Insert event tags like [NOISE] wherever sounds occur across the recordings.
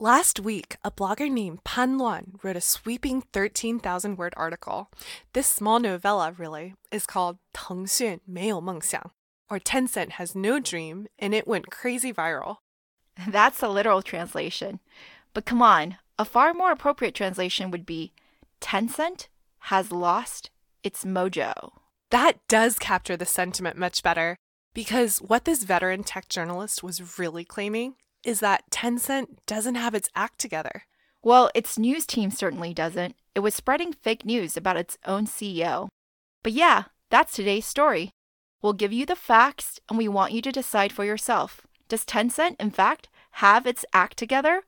Last week, a blogger named Pan Luan wrote a sweeping 13,000 word article. This small novella, really, is called 腾讯没有梦想, or Tencent has no dream, and it went crazy viral. That's [LAUGHS] the literal translation. But come on, a far more appropriate translation would be Tencent has lost its mojo. That does capture the sentiment much better, because what this veteran tech journalist was really claiming is that Tencent doesn't have its act together. Well, its news team certainly doesn't. It was spreading fake news about its own CEO. But yeah, that's today's story. We'll give you the facts and we want you to decide for yourself. Does Tencent, in fact, have its act together?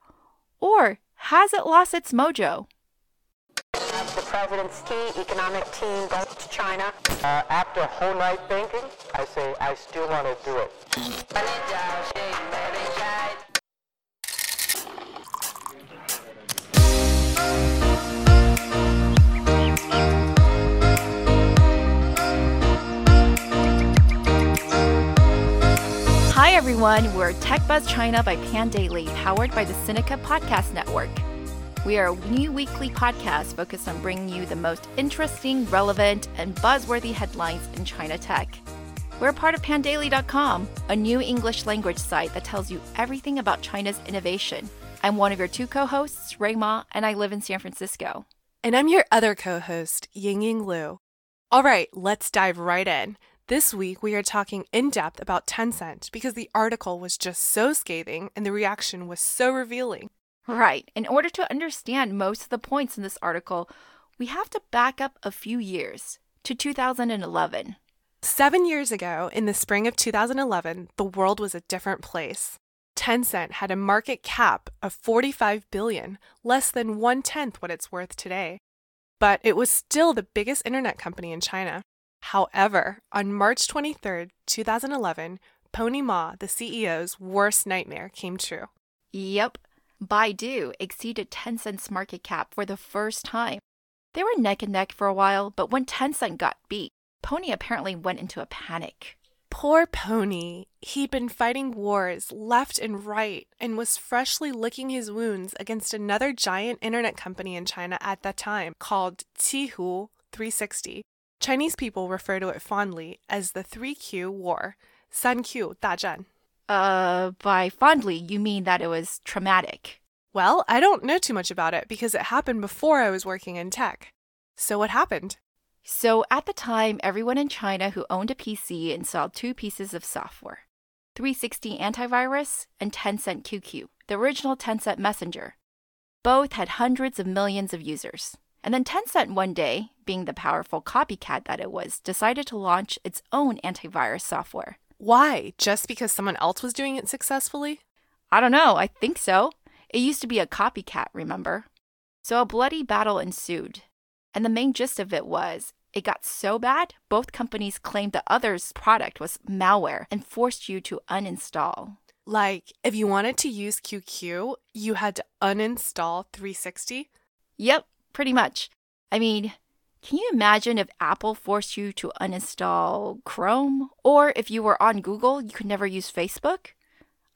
Or has it lost its mojo? The president's key economic team goes to China. Uh, after a whole night thinking, I say I still want to do it. Hi everyone, we're Tech Buzz China by Pandaily, powered by the Sinica Podcast Network. We are a new weekly podcast focused on bringing you the most interesting, relevant, and buzzworthy headlines in China tech. We're part of pandaily.com, a new English language site that tells you everything about China's innovation. I'm one of your two co-hosts, Rui Ma, and I live in San Francisco. And I'm your other co host, Ying Ying Lu. All right, let's dive right in. This week, we are talking in depth about Tencent because the article was just so scathing and the reaction was so revealing. Right. In order to understand most of the points in this article, we have to back up a few years to 2011. Seven years ago, in the spring of 2011, the world was a different place. Tencent had a market cap of 45 billion, less than one tenth what it's worth today. But it was still the biggest internet company in China. However, on March 23, 2011, Pony Ma, the CEO's worst nightmare, came true. Yep, Baidu exceeded Tencent's market cap for the first time. They were neck and neck for a while, but when Tencent got beat, Pony apparently went into a panic. Poor Pony. He'd been fighting wars left and right and was freshly licking his wounds against another giant internet company in China at that time called Qihoo 360. Chinese people refer to it fondly as the 3Q War, 3Q 大战. Uh, by fondly, you mean that it was traumatic. Well, I don't know too much about it because it happened before I was working in tech. So what happened? So, at the time, everyone in China who owned a PC installed two pieces of software 360 Antivirus and Tencent QQ, the original Tencent Messenger. Both had hundreds of millions of users. And then Tencent one day, being the powerful copycat that it was, decided to launch its own antivirus software. Why? Just because someone else was doing it successfully? I don't know, I think so. It used to be a copycat, remember? So a bloody battle ensued. And the main gist of it was it got so bad, both companies claimed the other's product was malware and forced you to uninstall. Like, if you wanted to use QQ, you had to uninstall 360? Yep, pretty much. I mean, can you imagine if Apple forced you to uninstall Chrome? Or if you were on Google, you could never use Facebook?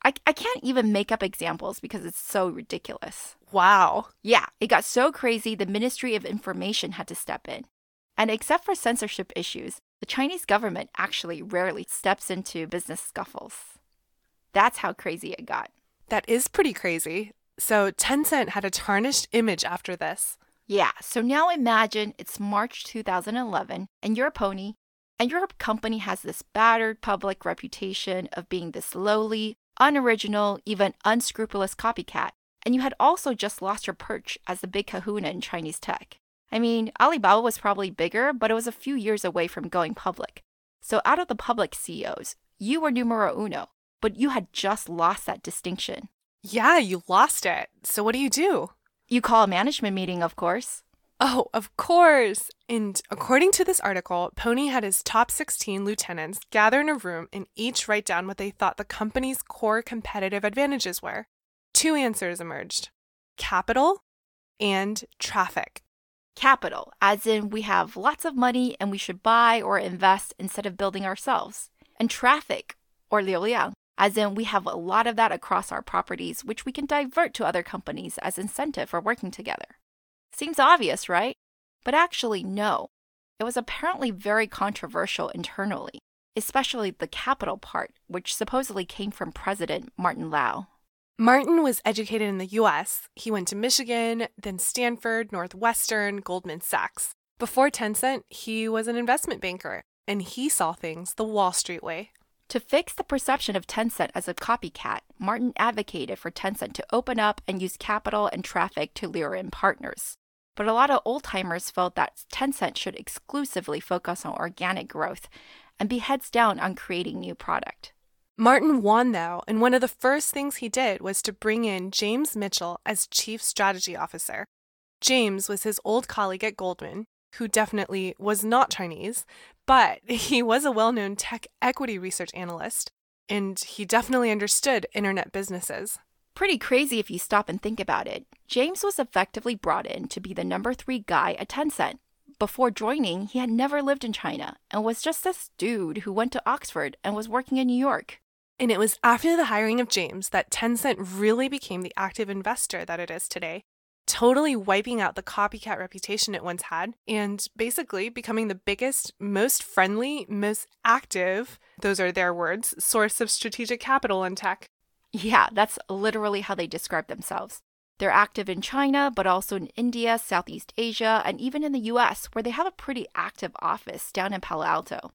I, I can't even make up examples because it's so ridiculous. Wow. Yeah, it got so crazy, the Ministry of Information had to step in. And except for censorship issues, the Chinese government actually rarely steps into business scuffles. That's how crazy it got. That is pretty crazy. So Tencent had a tarnished image after this. Yeah, so now imagine it's March 2011 and you're a pony, and your company has this battered public reputation of being this lowly, unoriginal, even unscrupulous copycat, and you had also just lost your perch as the big kahuna in Chinese tech. I mean, Alibaba was probably bigger, but it was a few years away from going public. So out of the public CEOs, you were numero uno, but you had just lost that distinction. Yeah, you lost it. So what do you do? You call a management meeting, of course. Oh, of course. And according to this article, Pony had his top 16 lieutenants gather in a room and each write down what they thought the company's core competitive advantages were. Two answers emerged capital and traffic. Capital, as in we have lots of money and we should buy or invest instead of building ourselves. And traffic, or liuliang, As in, we have a lot of that across our properties, which we can divert to other companies as incentive for working together. Seems obvious, right? But actually, no. It was apparently very controversial internally, especially the capital part, which supposedly came from President Martin Lau. Martin was educated in the US. He went to Michigan, then Stanford, Northwestern, Goldman Sachs. Before Tencent, he was an investment banker, and he saw things the Wall Street way. To fix the perception of Tencent as a copycat, Martin advocated for Tencent to open up and use capital and traffic to lure in partners. But a lot of old timers felt that Tencent should exclusively focus on organic growth and be heads down on creating new product. Martin won, though, and one of the first things he did was to bring in James Mitchell as Chief Strategy Officer. James was his old colleague at Goldman, who definitely was not Chinese, but [LAUGHS] he was a well known tech equity research analyst, and he definitely understood internet businesses. Pretty crazy if you stop and think about it. James was effectively brought in to be the number three guy at Tencent. Before joining, he had never lived in China and was just this dude who went to Oxford and was working in New York. And it was after the hiring of James that Tencent really became the active investor that it is today, totally wiping out the copycat reputation it once had and basically becoming the biggest, most friendly, most active, those are their words, source of strategic capital in tech. Yeah, that's literally how they describe themselves. They're active in China, but also in India, Southeast Asia, and even in the US, where they have a pretty active office down in Palo Alto.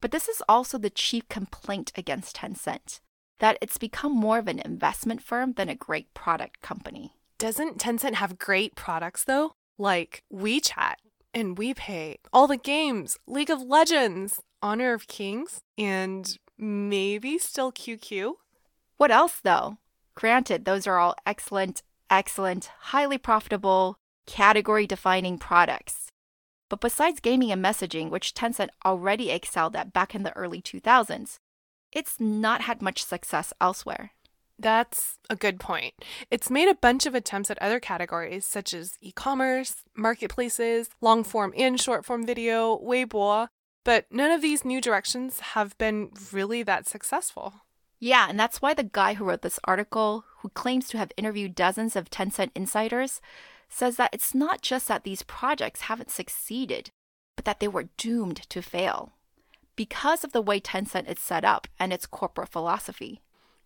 But this is also the chief complaint against Tencent that it's become more of an investment firm than a great product company. Doesn't Tencent have great products though? Like WeChat and WePay, all the games, League of Legends, Honor of Kings, and maybe still QQ? What else, though? Granted, those are all excellent, excellent, highly profitable, category defining products. But besides gaming and messaging, which Tencent already excelled at back in the early 2000s, it's not had much success elsewhere. That's a good point. It's made a bunch of attempts at other categories such as e commerce, marketplaces, long form and short form video, Weibo, but none of these new directions have been really that successful. Yeah, and that's why the guy who wrote this article, who claims to have interviewed dozens of Tencent insiders, says that it's not just that these projects haven't succeeded, but that they were doomed to fail because of the way Tencent is set up and its corporate philosophy.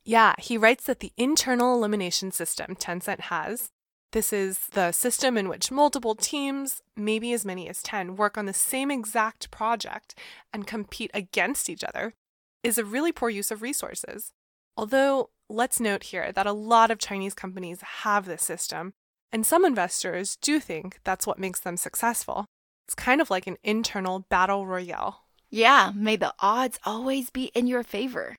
Yeah, he writes that the internal elimination system Tencent has, this is the system in which multiple teams, maybe as many as 10, work on the same exact project and compete against each other, is a really poor use of resources. Although, let's note here that a lot of Chinese companies have this system, and some investors do think that's what makes them successful. It's kind of like an internal battle royale. Yeah, may the odds always be in your favor.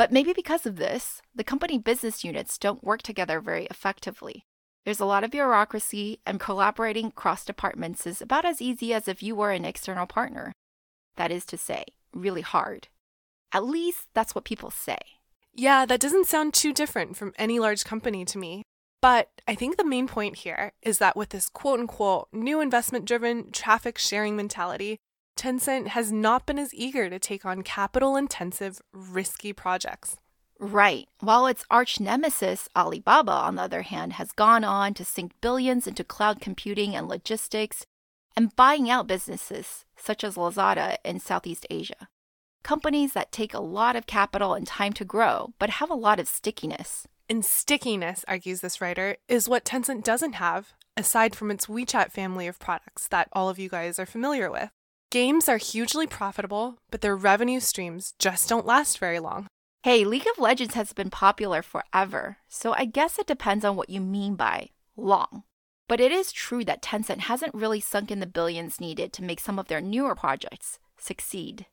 But maybe because of this, the company business units don't work together very effectively. There's a lot of bureaucracy, and collaborating across departments is about as easy as if you were an external partner. That is to say, really hard. At least that's what people say. Yeah, that doesn't sound too different from any large company to me. But I think the main point here is that with this quote unquote new investment driven traffic sharing mentality, Tencent has not been as eager to take on capital intensive, risky projects. Right. While its arch nemesis, Alibaba, on the other hand, has gone on to sink billions into cloud computing and logistics and buying out businesses such as Lazada in Southeast Asia. Companies that take a lot of capital and time to grow, but have a lot of stickiness. And stickiness, argues this writer, is what Tencent doesn't have, aside from its WeChat family of products that all of you guys are familiar with. Games are hugely profitable, but their revenue streams just don't last very long. Hey, League of Legends has been popular forever, so I guess it depends on what you mean by long. But it is true that Tencent hasn't really sunk in the billions needed to make some of their newer projects succeed.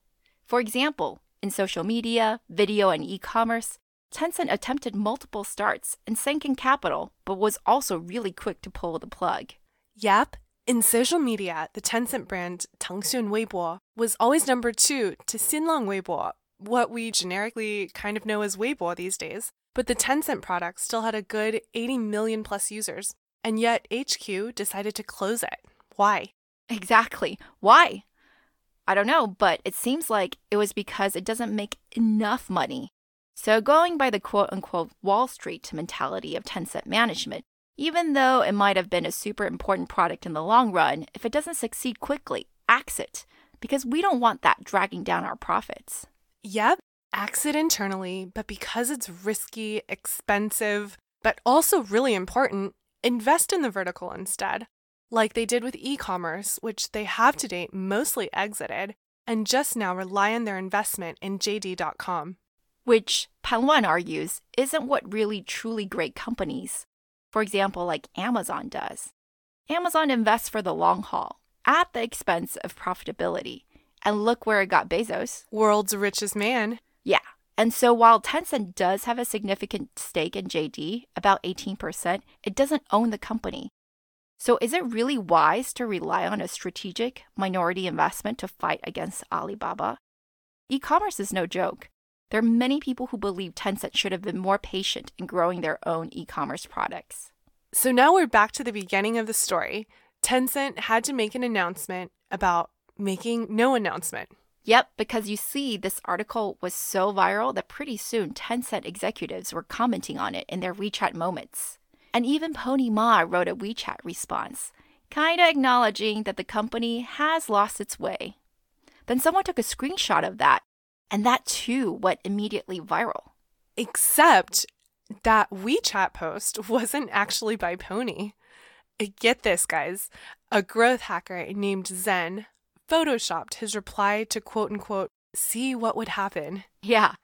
For example, in social media, video, and e commerce, Tencent attempted multiple starts and sank in capital, but was also really quick to pull the plug. Yep. In social media, the Tencent brand Tengxun Weibo was always number two to Xinlang Weibo, what we generically kind of know as Weibo these days. But the Tencent product still had a good 80 million plus users, and yet HQ decided to close it. Why? Exactly. Why? I don't know, but it seems like it was because it doesn't make enough money. So, going by the quote unquote Wall Street mentality of Tencent management, even though it might have been a super important product in the long run, if it doesn't succeed quickly, axe it, because we don't want that dragging down our profits. Yep, axe it internally, but because it's risky, expensive, but also really important, invest in the vertical instead, like they did with e commerce, which they have to date mostly exited, and just now rely on their investment in JD.com. Which, Pan argues, isn't what really truly great companies, for example, like Amazon does. Amazon invests for the long haul, at the expense of profitability. And look where it got Bezos. World's richest man. Yeah. And so while Tencent does have a significant stake in JD, about 18%, it doesn't own the company. So is it really wise to rely on a strategic minority investment to fight against Alibaba? E commerce is no joke. There are many people who believe Tencent should have been more patient in growing their own e commerce products. So now we're back to the beginning of the story. Tencent had to make an announcement about making no announcement. Yep, because you see, this article was so viral that pretty soon Tencent executives were commenting on it in their WeChat moments. And even Pony Ma wrote a WeChat response, kinda acknowledging that the company has lost its way. Then someone took a screenshot of that and that too went immediately viral. Except that WeChat post [LAUGHS] wasn't actually by Pony. Uh, get this, guys. A growth hacker named Zen photoshopped his reply to quote unquote, see what would happen. Yeah.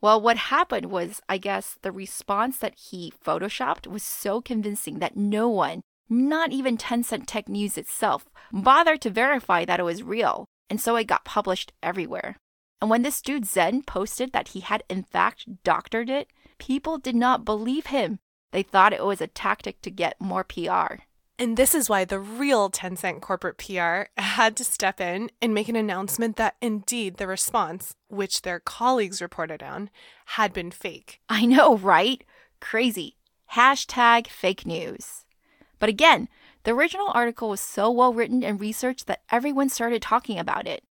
Well, what happened was, I guess, the response that he photoshopped was so convincing that no one, not even Tencent Tech News itself, bothered to verify that it was real. And so it got published everywhere. And when this dude Zen posted that he had in fact doctored it, people did not believe him. They thought it was a tactic to get more PR. And this is why the real Tencent corporate PR had to step in and make an announcement that indeed the response, which their colleagues reported on, had been fake. I know, right? Crazy. Hashtag fake news. But again, the original article was so well written and researched that everyone started talking about it.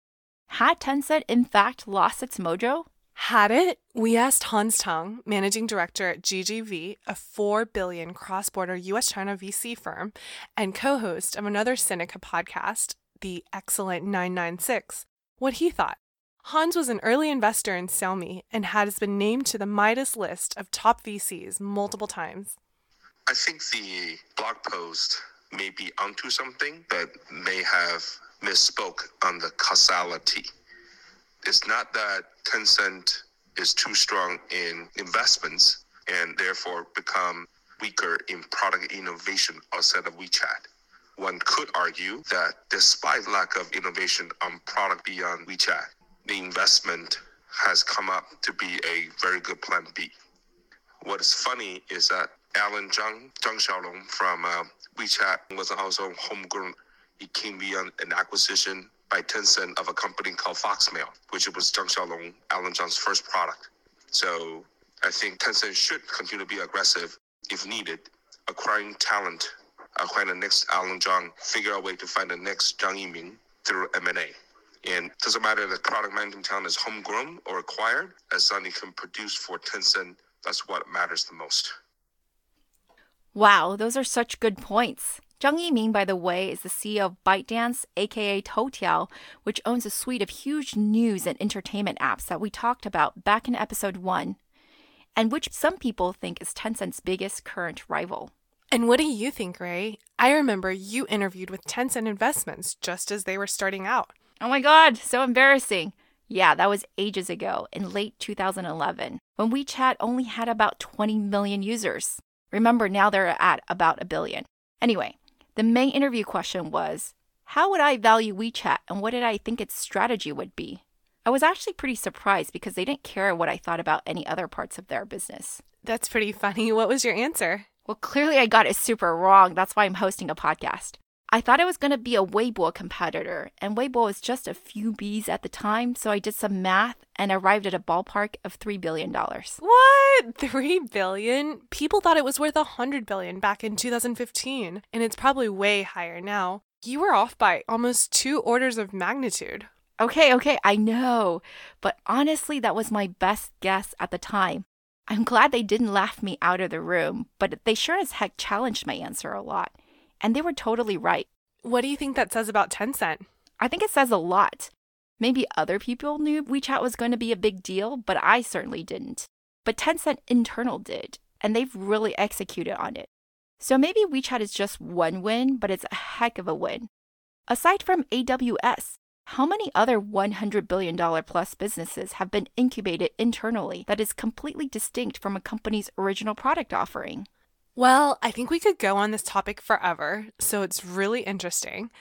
Had Tencent in fact lost its mojo? Had it? We asked Hans Tang, managing director at GGV, a 4 billion cross-border US-China VC firm and co-host of another Sinica podcast, The Excellent 996, what he thought. Hans was an early investor in Xiaomi and has been named to the Midas list of top VCs multiple times. I think the blog post may be onto something, but may have misspoke on the causality. It's not that Tencent is too strong in investments and therefore become weaker in product innovation outside of WeChat. One could argue that despite lack of innovation on product beyond WeChat, the investment has come up to be a very good plan B. What is funny is that Alan Zhang, Zhang Xiaolong from uh, WeChat was also homegrown it came via an acquisition by Tencent of a company called Foxmail, which was Zhang Xiaolong, Alan Zhang's first product. So I think Tencent should continue to be aggressive if needed, acquiring talent, acquiring the next Alan Zhang, figure out a way to find the next Zhang Yiming through M&A. And it doesn't matter if product management talent is homegrown or acquired, as long as can produce for Tencent, that's what matters the most. Wow, those are such good points. Zhang Yiming, by the way, is the CEO of ByteDance, aka Toutiao, which owns a suite of huge news and entertainment apps that we talked about back in episode 1, and which some people think is Tencent's biggest current rival. And what do you think, Rui? I remember you interviewed with Tencent Investments just as they were starting out. Oh my god, so embarrassing. Yeah, that was ages ago, in late 2011, when WeChat only had about 20 million users. Remember, now they're at about a billion. Anyway, the main interview question was How would I value WeChat and what did I think its strategy would be? I was actually pretty surprised because they didn't care what I thought about any other parts of their business. That's pretty funny. What was your answer? Well, clearly I got it super wrong. That's why I'm hosting a podcast. I thought it was going to be a Weibo competitor, and Weibo was just a few Bs at the time, so I did some math and arrived at a ballpark of $3 billion. What? [LAUGHS] 3 billion? People thought it was worth 100 billion back in 2015, and it's probably way higher now. You were off by almost two orders of magnitude. Okay, okay, I know. But honestly, that was my best guess at the time. I'm glad they didn't laugh me out of the room, but they sure as heck challenged my answer a lot. And they were totally right. What do you think that says about Tencent? I think it says a lot. Maybe other people knew WeChat was going to be a big deal, but I certainly didn't. But Tencent internal did, and they've really executed on it. So maybe WeChat is just one win, but it's a heck of a win. Aside from AWS, how many other $100 billion plus businesses have been incubated internally that is completely distinct from a company's original product offering? Well, I think we could go on this topic forever, so it's really interesting.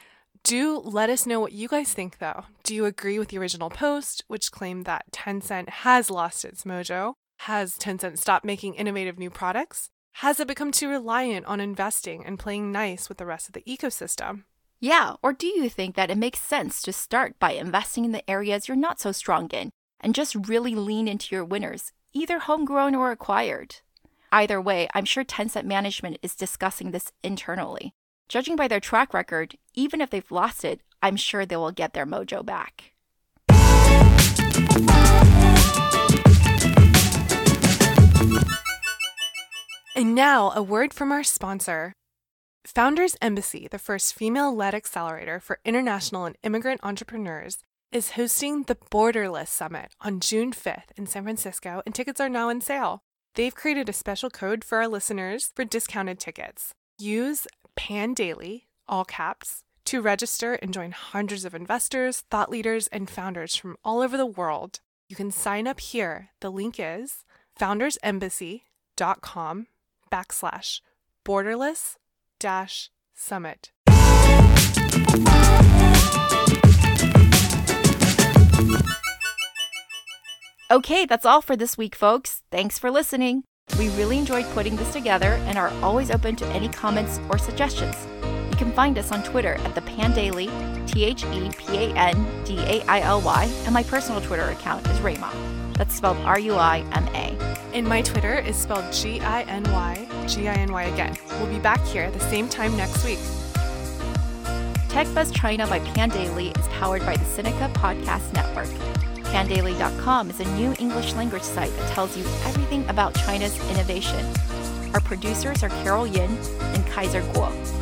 Do let us know what you guys think, though. Do you agree with the original post, which claimed that Tencent has lost its mojo? Has Tencent stopped making innovative new products? Has it become too reliant on investing and playing nice with the rest of the ecosystem? Yeah, or do you think that it makes sense to start by investing in the areas you're not so strong in and just really lean into your winners, either homegrown or acquired? Either way, I'm sure Tencent management is discussing this internally. Judging by their track record, even if they've lost it, I'm sure they will get their mojo back. And now, a word from our sponsor. Founders Embassy, the first female led accelerator for international and immigrant entrepreneurs, is hosting the Borderless Summit on June 5th in San Francisco, and tickets are now on sale. They've created a special code for our listeners for discounted tickets. Use PAN Daily, all caps, to register and join hundreds of investors, thought leaders, and founders from all over the world. You can sign up here. The link is foundersembassy.com backslash borderless dash summit. Okay, that's all for this week, folks. Thanks for listening. We really enjoyed putting this together and are always open to any comments or suggestions. You can find us on Twitter at the Pandaily, T H E P A N D A I L Y, and my personal Twitter account is Rayma. That's spelled R U I M A. And my Twitter is spelled G I N Y, G I N Y again. We'll be back here at the same time next week. TechBuzz China by Pandaily is powered by the Sinica Podcast Network. Pandaily.com is a new English language site that tells you everything about China's innovation. Our producers are Carol Yin and Kaiser Kuo.